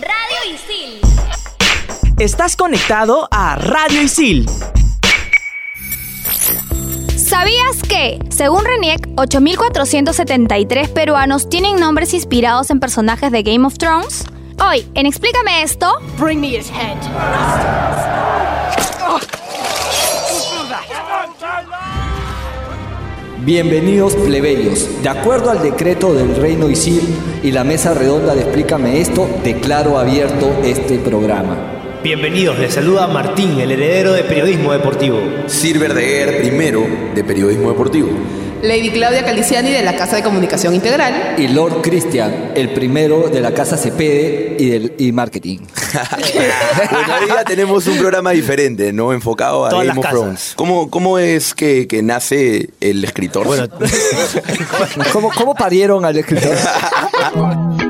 Radio Isil. Estás conectado a Radio Isil. ¿Sabías que, según RENIEC, 8.473 peruanos tienen nombres inspirados en personajes de Game of Thrones? Hoy, en Explícame esto, Bring me his head. Bienvenidos plebeyos. De acuerdo al decreto del Reino Isil y la mesa redonda de Explícame esto, declaro abierto este programa. Bienvenidos, les saluda Martín, el heredero de periodismo deportivo. Sir Verdeguer, primero de Periodismo Deportivo. Lady Claudia Caliciani de la Casa de Comunicación Integral. Y Lord Christian, el primero de la casa Cepede y, del, y marketing. Bueno, hoy día tenemos un programa diferente, ¿no? Enfocado a Todas Game las of casas. Thrones. ¿Cómo, cómo es que, que nace el escritor? Bueno, ¿Cómo, cómo parieron al escritor?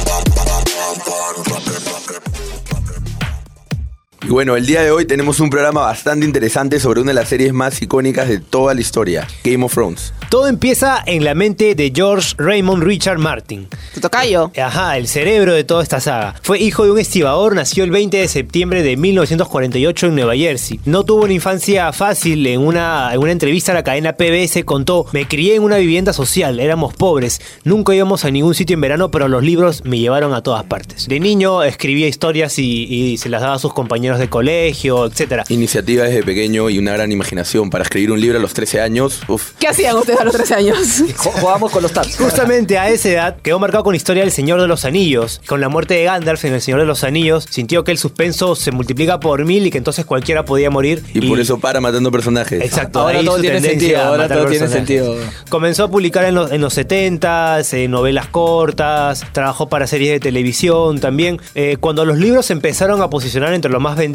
Bueno, el día de hoy tenemos un programa bastante interesante sobre una de las series más icónicas de toda la historia, Game of Thrones. todo empieza en la mente de George Raymond Richard Martin. Tu tocayo. Ajá, el cerebro de toda esta saga. Fue hijo de un estibador, nació el 20 de septiembre de 1948 en Nueva Jersey. No tuvo una infancia fácil. En una, en una entrevista a la cadena PBS contó: Me crié en una vivienda social, éramos pobres, nunca íbamos a ningún sitio en verano, pero los libros me llevaron a todas partes. De niño escribía historias y, y se las daba a sus compañeros de colegio, etc. Iniciativa desde pequeño y una gran imaginación para escribir un libro a los 13 años. Uf, ¿Qué hacían ustedes a los 13 años? Jugamos con los tabs. Justamente a esa edad quedó marcado con la historia del Señor de los Anillos. Con la muerte de Gandalf en El Señor de los Anillos, sintió que el suspenso se multiplica por mil y que entonces cualquiera podía morir. y, por eso para matando personajes. Exacto, Ahora ahí todo su tiene tendencia sentido, ahora todo tiene sentido. Comenzó a publicar en los, en los 70s, novelas cortas, trabajó para series de televisión también. Eh, cuando los libros se empezaron a posicionar entre los más vendidos,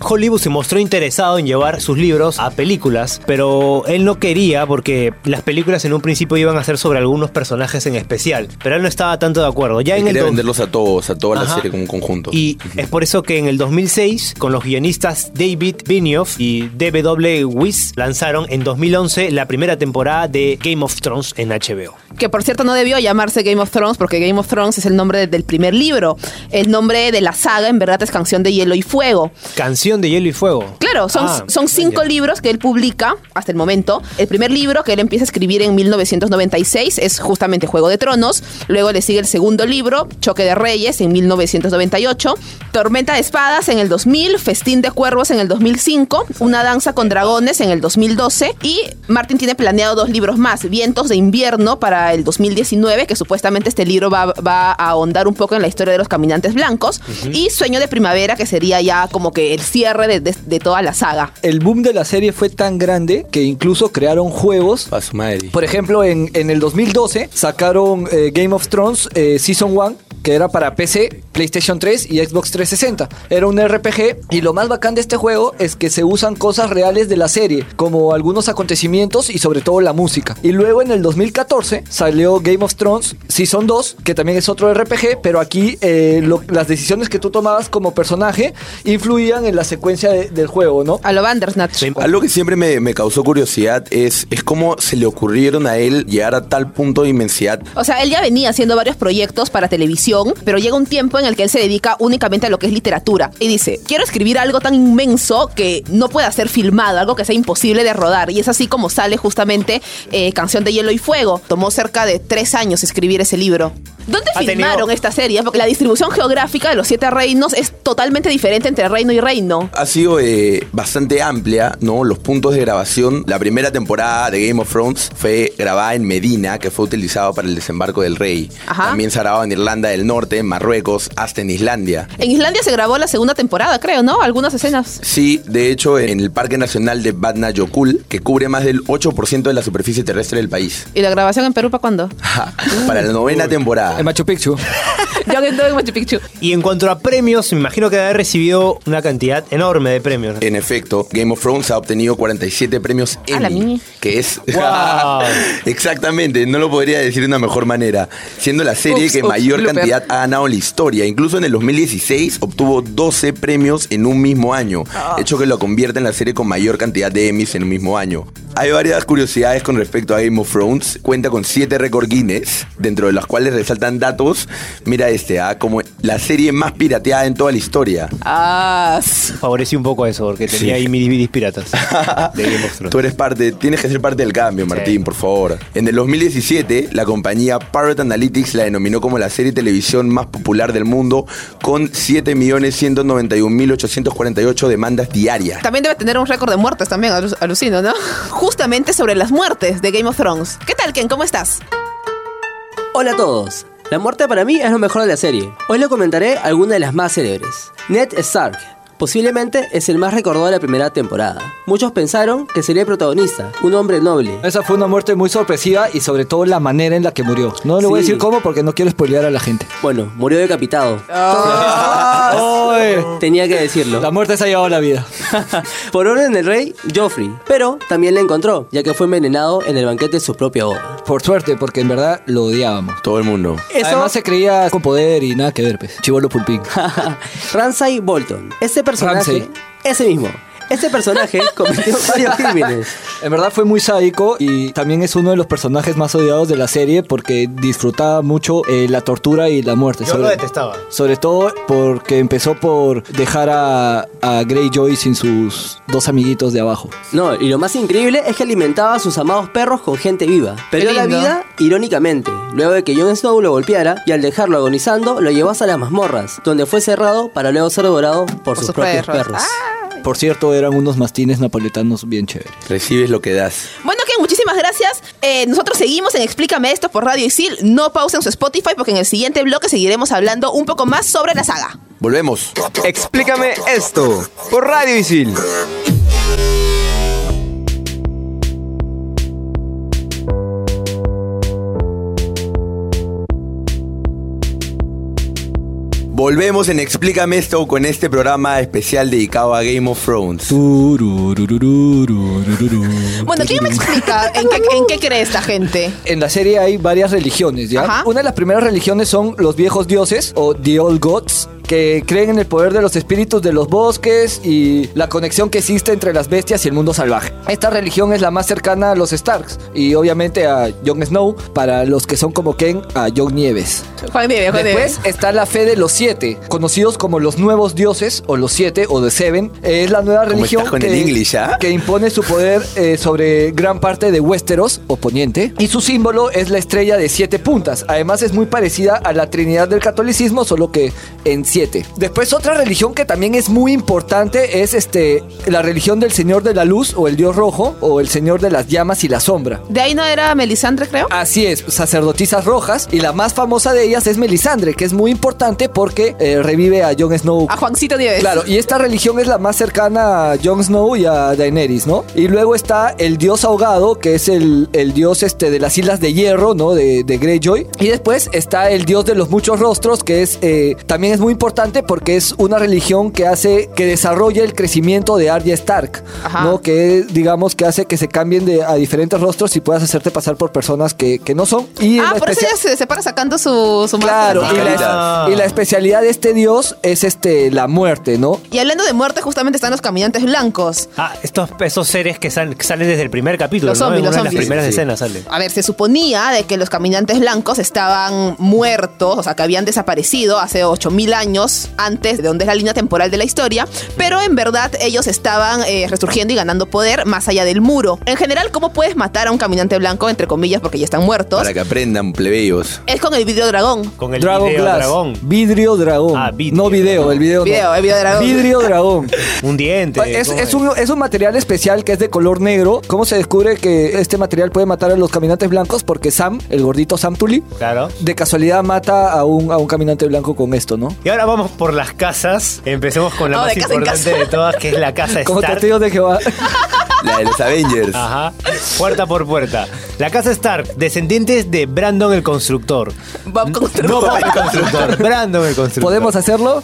Hollywood se mostró interesado en llevar sus libros a películas, pero él no quería porque las películas en un principio iban a ser sobre algunos personajes en especial, pero él no estaba tanto de acuerdo. Ya Él en el quería venderlos a todos, a toda la serie como un conjunto. y es por eso que en el 2006, con los guionistas David Benioff y D.W. Weiss, lanzaron en 2011 la primera temporada de Game of Thrones en HBO. Que por cierto no debió llamarse Game of Thrones porque Game of Thrones es el nombre del primer libro. El nombre de la saga en verdad es Canción de Hielo y Fuego. Canción de Hielo y Fuego. Claro, son, Ah, son cinco ya. libros que él publica hasta el momento. El primer libro que él empieza a escribir en 1996 es justamente Juego de Tronos. Luego le sigue el segundo libro, Choque de Reyes, en 1998. Tormenta de Espadas en el 2000. Festín de Cuervos en el 2005. Una Danza con Dragones en el 2012. Y Martin tiene planeado dos libros más. Vientos de Invierno para el 2019, que supuestamente este libro va, va a ahondar un poco en la historia de los caminantes blancos. Y Sueño de Primavera, que sería ya como que el cierre de, de- de toda la saga. El boom de la serie fue tan grande que incluso crearon juegos. A su madre. Por ejemplo, en, en el 2012 sacaron eh, Game of Thrones eh, Season 1, que era para PC, PlayStation 3 y Xbox 360. Era un RPG y lo más bacán de este juego es que se usan cosas reales de la serie, como algunos acontecimientos y sobre todo la música. Y luego en el 2014 salió Game of Thrones Season 2, que también es otro RPG, pero aquí eh, lo- las decisiones que tú tomabas como personaje influían en la secuencia de- del juego, ¿no? A lo Bandersnatch. Algo que siempre me, me causó curiosidad es, es cómo se le ocurrieron a él llegar a tal punto de inmensidad. O sea, él ya venía haciendo varios proyectos para televisión, pero llega un tiempo en el que él se dedica únicamente a lo que es literatura. Y dice, quiero escribir algo tan inmenso que no pueda ser filmado, algo que sea imposible de rodar. Y es así como sale justamente eh, Canción de Hielo y Fuego. Tomó cerca de tres años escribir ese libro. ¿Dónde Ha filmaron tenido- esta serie? Porque la distribución geográfica de los siete reinos es totalmente diferente entre reino y reino. Ha sido eh, bastante amplia, ¿no? Los puntos de grabación. La primera temporada de Game of Thrones fue grabada en Medina, que fue utilizado para el desembarco del rey. Ajá. También se ha grabado en Irlanda del Norte, en Marruecos, hasta en Islandia. En Islandia se grabó la segunda temporada, creo, ¿no? Algunas escenas. Sí, de hecho, en el Parque Nacional de Batna Yokul, que cubre más del 8% de la superficie terrestre del país. ¿Y la grabación en Perú para cuándo? para la novena temporada. En Machu Picchu. Jon Snow en Machu Picchu. Y en cuanto a premios, me imagino que debe haber recibido una cantidad enorme de premios. En efecto, Game of Thrones ha obtenido 47 premios A la Emmy, mini. que es Wow. exactamente, no lo podría decir de una mejor manera, siendo la serie Ups, que ups, mayor blooper. cantidad ha ganado en la historia. Incluso en el 2016 obtuvo 12 premios en un mismo año, Ah. hecho que lo convierte en la serie con mayor cantidad de Emmys en un mismo año. Hay varias curiosidades con respecto a Game of Thrones. Cuenta con 7 récord Guinness, dentro de las cuales datos. Mira este, ¿ah? como la serie más pirateada en toda la historia. Ah, Favorecí un poco eso, porque tenía Sí. ahí mis DVDs piratas de Game of Thrones. Tú eres parte, tienes que ser parte del cambio, Martín, por favor. En el 2017, la compañía Parrot Analytics la denominó como la serie de televisión más popular del mundo, con 7.191.848 demandas diarias. también debe tener un récord de muertes también, alu- alucino, ¿no? Justamente sobre las muertes de Game of Thrones. ¿Qué tal, Ken? ¿Cómo estás? Hola a todos. La muerte para mí es lo mejor de la serie. Hoy le comentaré algunas de las más célebres. Ned Stark. Posiblemente es el más recordado de la primera temporada. Muchos pensaron que sería el protagonista, un hombre noble. Esa fue una muerte muy sorpresiva y sobre todo la manera en la que murió. No le voy a decir cómo porque no quiero spoilear a la gente. Bueno, murió decapitado. ¡Ay! Tenía que decirlo. La muerte se ha llevado la vida. Por orden del rey, Joffrey. Pero también le encontró, ya que fue envenenado en el banquete de su propia boda. Por suerte, porque en verdad lo odiábamos. Todo el mundo. Eso- Además se creía con poder y nada que ver, pues. Chivolo pulpín. Ramsay Bolton. Este personaje. Ese mismo. Este personaje cometió varios crímenes. En verdad fue muy sádico y también es uno de los personajes más odiados de la serie porque disfrutaba mucho eh, la tortura y la muerte. Yo lo detestaba. Sobre todo porque empezó por dejar a, a Greyjoy sin sus dos amiguitos de abajo. No, y lo más increíble es que alimentaba a sus amados perros con gente viva. Perdió la vida irónicamente, luego de que Jon Snow lo golpeara y al dejarlo agonizando lo llevó hasta las mazmorras, donde fue cerrado para luego ser devorado por, sus, sus propios perros. perros. Por cierto, eran unos mastines napoletanos bien chéveres. Recibes lo que das. Bueno, Ken, muchísimas gracias. Eh, nosotros seguimos en Explícame esto por Radio Isil. No pausen su Spotify porque en el siguiente bloque seguiremos hablando un poco más sobre la saga. Volvemos. Explícame esto por Radio Isil. Volvemos en Explícame esto con este programa especial dedicado a Game of Thrones. Bueno, ¿quién me explica en qué, cree esta gente? En la serie hay varias religiones, ¿ya? Una de las primeras religiones son los viejos dioses o The Old Gods, que creen en el poder de los espíritus de los bosques y la conexión que existe entre las bestias y el mundo salvaje. Esta religión es la más cercana a los Starks y obviamente a Jon Snow, para los que son como Ken, a Jon Nieves. Juan Juan. Después está la fe de los siete, conocidos como los nuevos dioses o los siete o The Seven. Eh, Es la nueva ¿Cómo religión que, el English, ah? que impone su poder eh, sobre gran parte de Westeros o Poniente. Y su símbolo es la estrella de siete puntas. Además es muy parecida a la Trinidad del catolicismo, solo que en siete. Después otra religión que también es muy importante es este la religión del Señor de la Luz o el Dios Rojo o el Señor de las llamas y la sombra. De ahí no era Melisandre, creo. Así es, sacerdotisas rojas y la más famosa de ellas es Melisandre, que es muy importante porque eh, revive a Jon Snow. A Juancito Nieves. Claro, y esta religión es la más cercana a Jon Snow y a Daenerys, ¿no? Y luego está el dios ahogado, que es el, el dios este de las Islas de Hierro, ¿no? De, de Greyjoy. Y después está el dios de los muchos rostros, que es eh, también es muy importante porque es una religión que hace que desarrolle el crecimiento de Arya Stark, Ajá. ¿no? Que digamos que hace que se cambien de, a diferentes rostros y puedas hacerte pasar por personas que, que no son. Y Ah, la por eso ella se separa sacando su, su Claro, máscara. y la, y la especialidad de este dios es este la muerte, ¿no? Y hablando de muerte, justamente están los caminantes blancos. Ah, estos, esos seres que, sal- que salen desde el primer capítulo, Los ¿no? zombies, En los una de las zombies. primeras Sí. escenas sale. A ver, se suponía de que los caminantes blancos estaban muertos, o sea, que habían desaparecido hace 8000 años antes de donde es la línea temporal de la historia, pero en verdad ellos estaban eh, resurgiendo y ganando poder más allá del muro. En general, ¿cómo puedes matar a un caminante blanco, entre comillas, porque ya están muertos? Para que aprendan, plebeyos. Es con el vidrio dragón. Con el Dragon video Glass. dragón. Vidrio dragón. Ah, vidrio. No video, el video. no. El video dragón. Vidrio dragón. Un diente. Es, ¿cómo es un, es un material especial que es de color negro. ¿Cómo se descubre que este material puede matar a los caminantes blancos? Porque Sam, el gordito Sam Tully, Claro. de casualidad mata a un, a un caminante blanco con esto, ¿no? Y ahora vamos por las casas. Empecemos con la Oh, más importante de todas, que es la casa Como Stark. testigos de Jehová. La de los Avengers. Ajá. Puerta por puerta. La casa Stark, descendientes de Brandon el constructor. Bob Constructor. No Bob el constructor, Brandon el constructor. ¿Podemos hacerlo?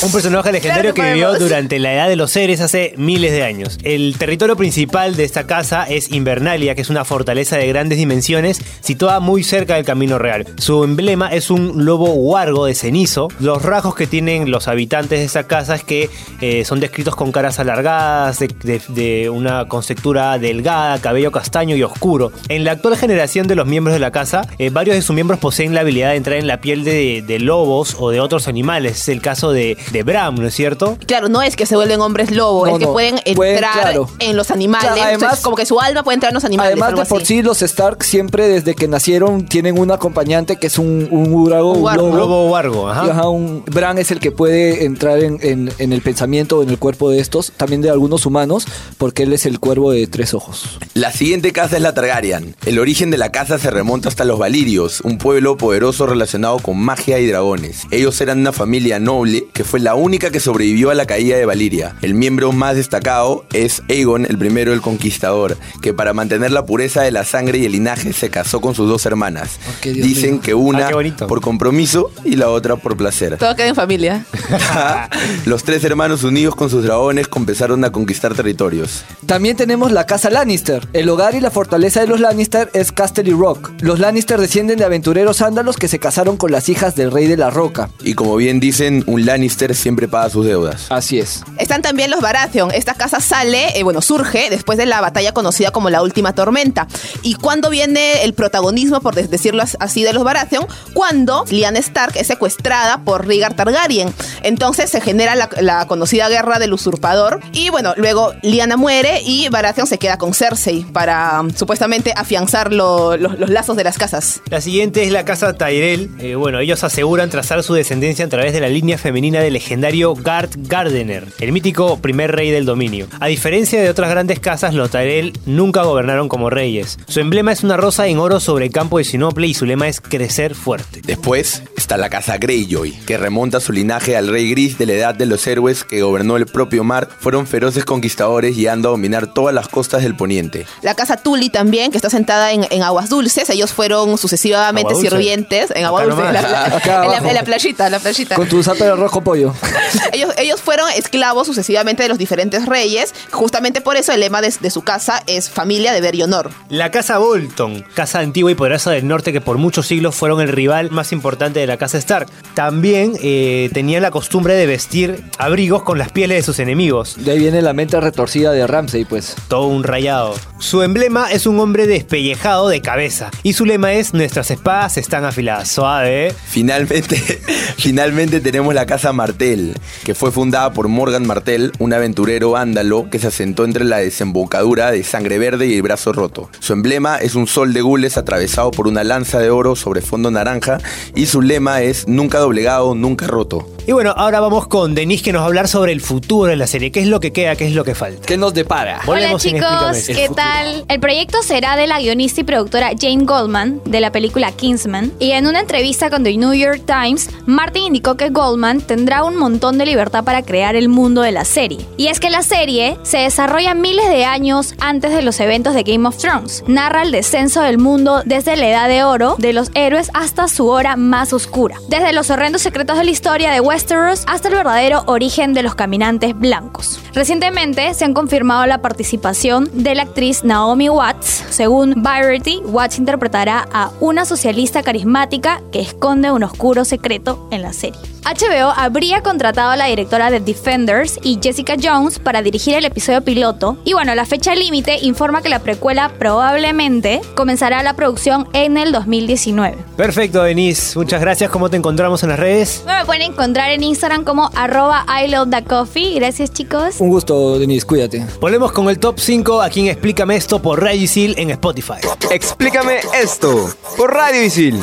Un personaje legendario Claro que que vivió durante la edad de los seres hace miles de años. El territorio principal de esta casa es Invernalia, que es una fortaleza de grandes dimensiones situada muy cerca del camino real. Su emblema es un lobo huargo de cenizo. Los rasgos que tienen los habitantes de esta casa es que eh, son descritos con caras alargadas, de, de- de una conceptura delgada, cabello castaño y oscuro. En la actual generación de los miembros de la casa, eh, varios de sus miembros poseen la habilidad de entrar en la piel de, de lobos o de otros animales. Es el caso de, de Bram, ¿no es cierto? Claro, no es que se vuelven hombres lobo, No, es que no. pueden entrar Pueden, claro. en los animales. Claro, además- Entonces, como que su alma puede entrar en los animales. Además algo de por así. sí, los Stark siempre desde que nacieron tienen un acompañante que es un, un urago, Un un wargo. Lobo Wargo, ajá. Y, ajá, un Bran es el que puede entrar en, en- en el pensamiento o en el cuerpo de estos, también de algunos humanos, porque él es el cuervo de tres ojos. La siguiente casa es la Targaryen. El origen de la casa se remonta hasta los Valirios, un pueblo poderoso relacionado con magia y dragones. Ellos eran una familia noble que fue la única que sobrevivió a la caída de Valiria. El miembro más destacado es Aegon, el primero el conquistador, que para mantener la pureza de la sangre y el linaje se casó con sus dos hermanas. Dios Dicen mío. que una Ah, por compromiso y la otra por placer. Todo queda en familia. Los tres hermanos unidos con sus dragones comenzaron a conquistar territorios. También tenemos la casa Lannister. El hogar y la fortaleza de los Lannister es Casterly Rock. Los Lannister descienden de aventureros ándalos que se casaron con las hijas del rey de la roca. Y como bien dicen, un Lannister siempre paga sus deudas. Así es. Están también los Baratheon. Esta casa sale, eh, bueno, surge después de la batalla conocida como la Última Tormenta. ¿Y cuándo viene el protagonismo, por decirlo as- así, de los Baratheon? Cuando Lyanna Stark es secuestrada por Rhaegar Targaryen. Entonces se genera la, la conocida guerra del usurpador. Y bueno, luego Lyanna muere y Baratheon se queda con Cersei para um, supuestamente afianzar lo- lo- los lazos de las casas. La siguiente es la casa Tyrell. Eh, bueno, ellos aseguran trazar su descendencia a través de la línea femenina del legendario Gard Gardener, el mítico primer rey del dominio. A diferencia de otras grandes casas, los Tyrell nunca gobernaron como reyes. Su emblema es una rosa en oro sobre el campo de Sinople y su lema es crecer fuerte. Después está la casa Greyjoy, que remonta su linaje al rey gris de la edad de los héroes que gobernó el propio mar. Fueron feroces conquistadores llegando a dominar todas las costas del poniente. La casa Tully también, que está sentada en, en aguas dulces. Ellos fueron sucesivamente sirvientes en agua Acá dulce, en la, en playita, la playita. Con tu Ellos, ellos fueron esclavos sucesivamente de los diferentes reyes. Justamente por eso el lema de, de su casa es familia, deber y honor. La casa Bolton, casa antigua y poderosa del norte que por muchos siglos fueron el rival más importante de la casa Stark. También eh, tenían la costumbre de vestir abrigos con las pieles de sus enemigos. De ahí viene la mente retorcida de Ramsey, pues. Todo un rayado. Su emblema es un hombre despellejado de cabeza. Y su lema es: Nuestras espadas están afiladas. Suave, ¿eh? Finalmente, finalmente tenemos la casa Martel, que fue fundada por Morgan Martel, un aventurero ándalo que se asentó entre la desembocadura de Sangre Verde y el Brazo Roto. Su emblema es un sol de gules atravesado por una lanza de oro sobre fondo naranja y su lema es nunca doblegado, nunca roto. Y bueno, ahora vamos con Denise que nos va a hablar sobre el futuro de la serie. ¿Qué es lo que queda? ¿Qué es lo que falta? ¿Qué nos depara? Hola Volvemos chicos. ¿qué tal? El proyecto será de la guionista y productora Jane Goldman de la película Kingsman y en una entrevista con The New York Times, Martin indicó que Goldman tendrá un montón de libertad para crear el mundo de la serie. Y es que la serie se desarrolla miles de años antes de los eventos de Game of Thrones. Narra el descenso del mundo desde la edad de oro de los héroes hasta su hora más oscura. Desde los horrendos secretos de la historia de Westeros hasta el verdadero origen de los caminantes blancos. Recientemente se han confirmado la participación de la actriz Naomi Watts. Según Variety, Watts interpretará a una socialista carismática que esconde un oscuro secreto en la serie. HBO habría contratado a la directora de Defenders y Jessica Jones para dirigir el episodio piloto. Y bueno, la fecha límite informa que la precuela probablemente comenzará la producción en el 2019. Perfecto, Denise. Muchas gracias. ¿Cómo te encontramos en las redes? Me pueden encontrar en Instagram como arroba I love the coffee. Gracias chicos. Un gusto, Denise, cuídate. Volvemos con el top 5 aquí en Explícame esto por Radio Isil en Spotify. Explícame esto por Radio Isil.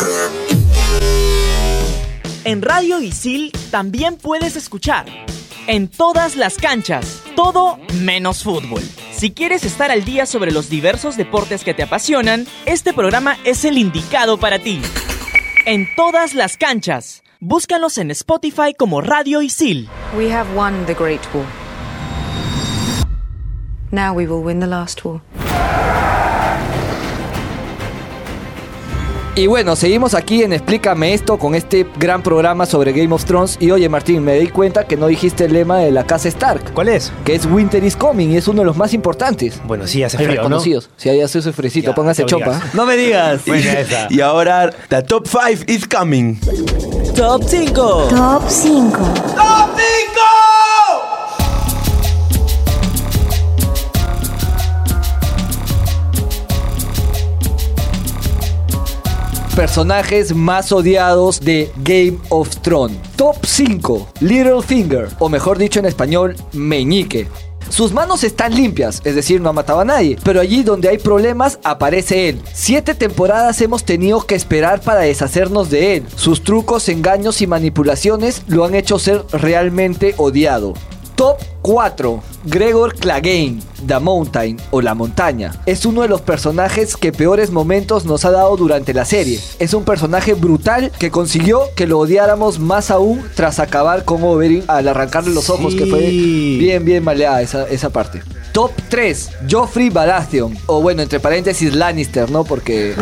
En Radio Isil también puedes escuchar en todas las canchas, todo menos fútbol. Si quieres estar al día sobre los diversos deportes que te apasionan, este programa es el indicado para ti. En todas las canchas, Búscanos en Spotify como Radio Isil. We have won the Great War. Now we will win the last war. Y bueno, seguimos aquí en Explícame esto con este gran programa sobre Game of Thrones. Y oye, Martín, me di cuenta que no dijiste el lema de la casa Stark. ¿Cuál es? Que es Winter is Coming y es uno de los más importantes. Bueno, sí, hace frío, ¿no? reconocidos. Si hay hace ese fresito, Ya, póngase no chopa. digas. No me digas. Buena esa. Y ahora, the top 5 is coming. Top 5. Top 5. Personajes más odiados de Game of Thrones. Top 5. Littlefinger, o mejor dicho en español, Meñique. Sus manos están limpias, es decir, no ha matado a nadie, pero allí donde hay problemas aparece él. Siete temporadas hemos tenido que esperar para deshacernos de él. Sus trucos, engaños y manipulaciones lo han hecho ser realmente odiado. Top 4. Gregor Clegane, The Mountain o La Montaña. Es uno de los personajes que peores momentos nos ha dado durante la serie. Es un personaje brutal que consiguió que lo odiáramos más aún tras acabar con Oberyn al arrancarle los ojos, que fue bien, bien maleada esa, esa parte. Top 3. Joffrey Baratheon. O bueno, entre paréntesis Lannister, ¿no? Porque...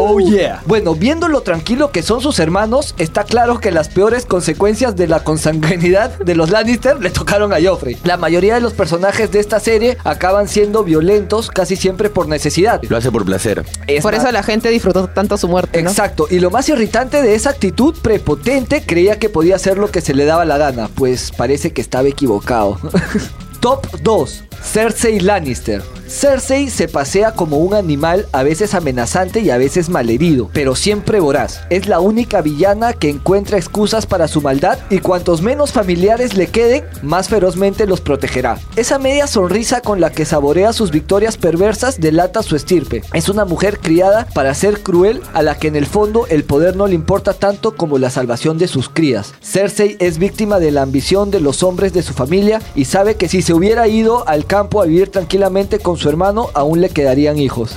Oh yeah. Bueno, viendo lo tranquilo que son sus hermanos, está claro que las peores consecuencias de la consanguinidad de los Lannister le tocaron a Joffrey. La mayoría de los personajes de esta serie acaban siendo violentos casi siempre por necesidad. Lo hace por placer. Es Por más- eso la gente disfrutó tanto su muerte, ¿no? Exacto, y lo más irritante de esa actitud prepotente creía que podía hacer lo que se le daba la gana, pues parece que estaba equivocado. Top 2. Cersei Lannister. Cersei se pasea como un animal a veces amenazante y a veces malherido, pero siempre voraz. Es la única villana que encuentra excusas para su maldad y cuantos menos familiares le queden, más ferozmente los protegerá. Esa media sonrisa con la que saborea sus victorias perversas delata su estirpe. Es una mujer criada para ser cruel a la que en el fondo el poder no le importa tanto como la salvación de sus crías. Cersei es víctima de la ambición de los hombres de su familia y sabe que si se hubiera ido al campo a vivir tranquilamente con su hermano, aún le quedarían hijos.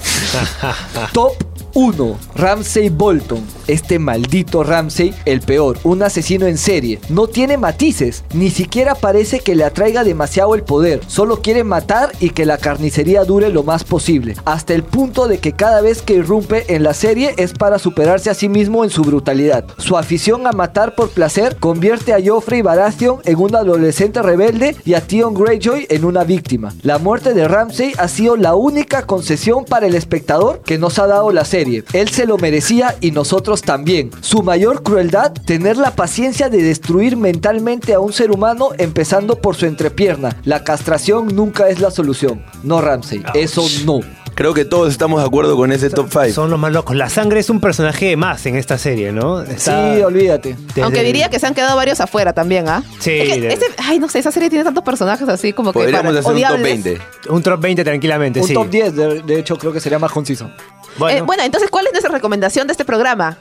Top 1. Ramsey Bolton. Este maldito Ramsey, el peor, un asesino en serie. No tiene matices, ni siquiera parece que le atraiga demasiado el poder. Solo quiere matar y que la carnicería dure lo más posible. Hasta el punto de que cada vez que irrumpe en la serie es para superarse a sí mismo en su brutalidad. Su afición a matar por placer convierte a Joffrey Baratheon en un adolescente rebelde y a Theon Greyjoy en una víctima. La muerte de Ramsey ha sido la única concesión para el espectador que nos ha dado la serie. Él se lo merecía y nosotros también. Su mayor crueldad, tener la paciencia de destruir mentalmente a un ser humano empezando por su entrepierna. La castración nunca es la solución. No Ramsey, eso no. Creo que todos estamos de acuerdo con ese top 5. Son los más locos. La sangre es un personaje más en esta serie, ¿no? Está Sí, olvídate. desde- Aunque diría que se han quedado varios afuera también, ¿ah? Sí, Es que de- ese- ay, no sé, esa serie tiene tantos personajes así como que Podríamos para- hacer un top odiables. 20. Un top 20 tranquilamente, Un sí. top 10, de, de hecho, creo que sería más conciso. Bueno, Eh, bueno, entonces, ¿cuál es nuestra recomendación de este programa?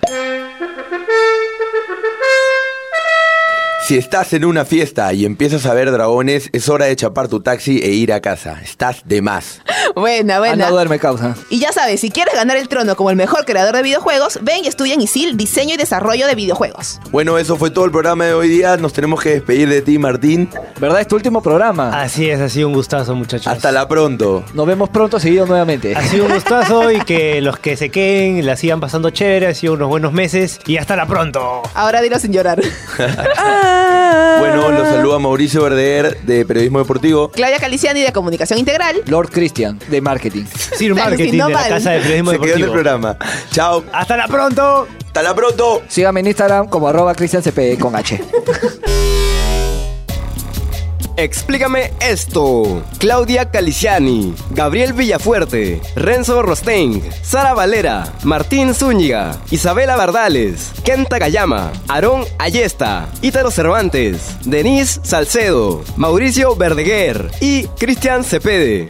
Si estás en una fiesta y empiezas a ver dragones, es hora de chapar tu taxi e ir a casa. Estás de más. Buena, buena. Anda, duerme, causa. Y ya sabes, si quieres ganar el trono como el mejor creador de videojuegos, ven y estudia en ISIL Diseño y Desarrollo de Videojuegos. Bueno, eso fue todo el programa de hoy día. Nos tenemos que despedir de ti, Martín. ¿Verdad? Es tu último programa. así es, ha sido un gustazo, muchachos. Hasta la pronto. Nos vemos pronto seguido nuevamente. Ha sido un gustazo y que los que se queden la sigan pasando chévere. Ha sido unos buenos meses y hasta la pronto. Ahora dilo sin llorar. Bueno, los saluda Mauricio Verdeer de Periodismo Deportivo. Claudia Caliciani de Comunicación Integral. Lord De marketing. Sir Marketing de la. Casa de Periodismo Se quedó en el Deportivo. programa. Chao. Hasta la pronto. Hasta la pronto. Sígame en Instagram como arroba cristiancp con H. Explícame esto. Claudia Caliciani, Gabriel Villafuerte, Renzo Rostein, Sara Valera, Martín Zúñiga, Isabela Bardales, Kenta Gayama, Aarón Ayesta, Ítaro Cervantes, Denise Salcedo, Mauricio Verdeguer y Cristian Cepede.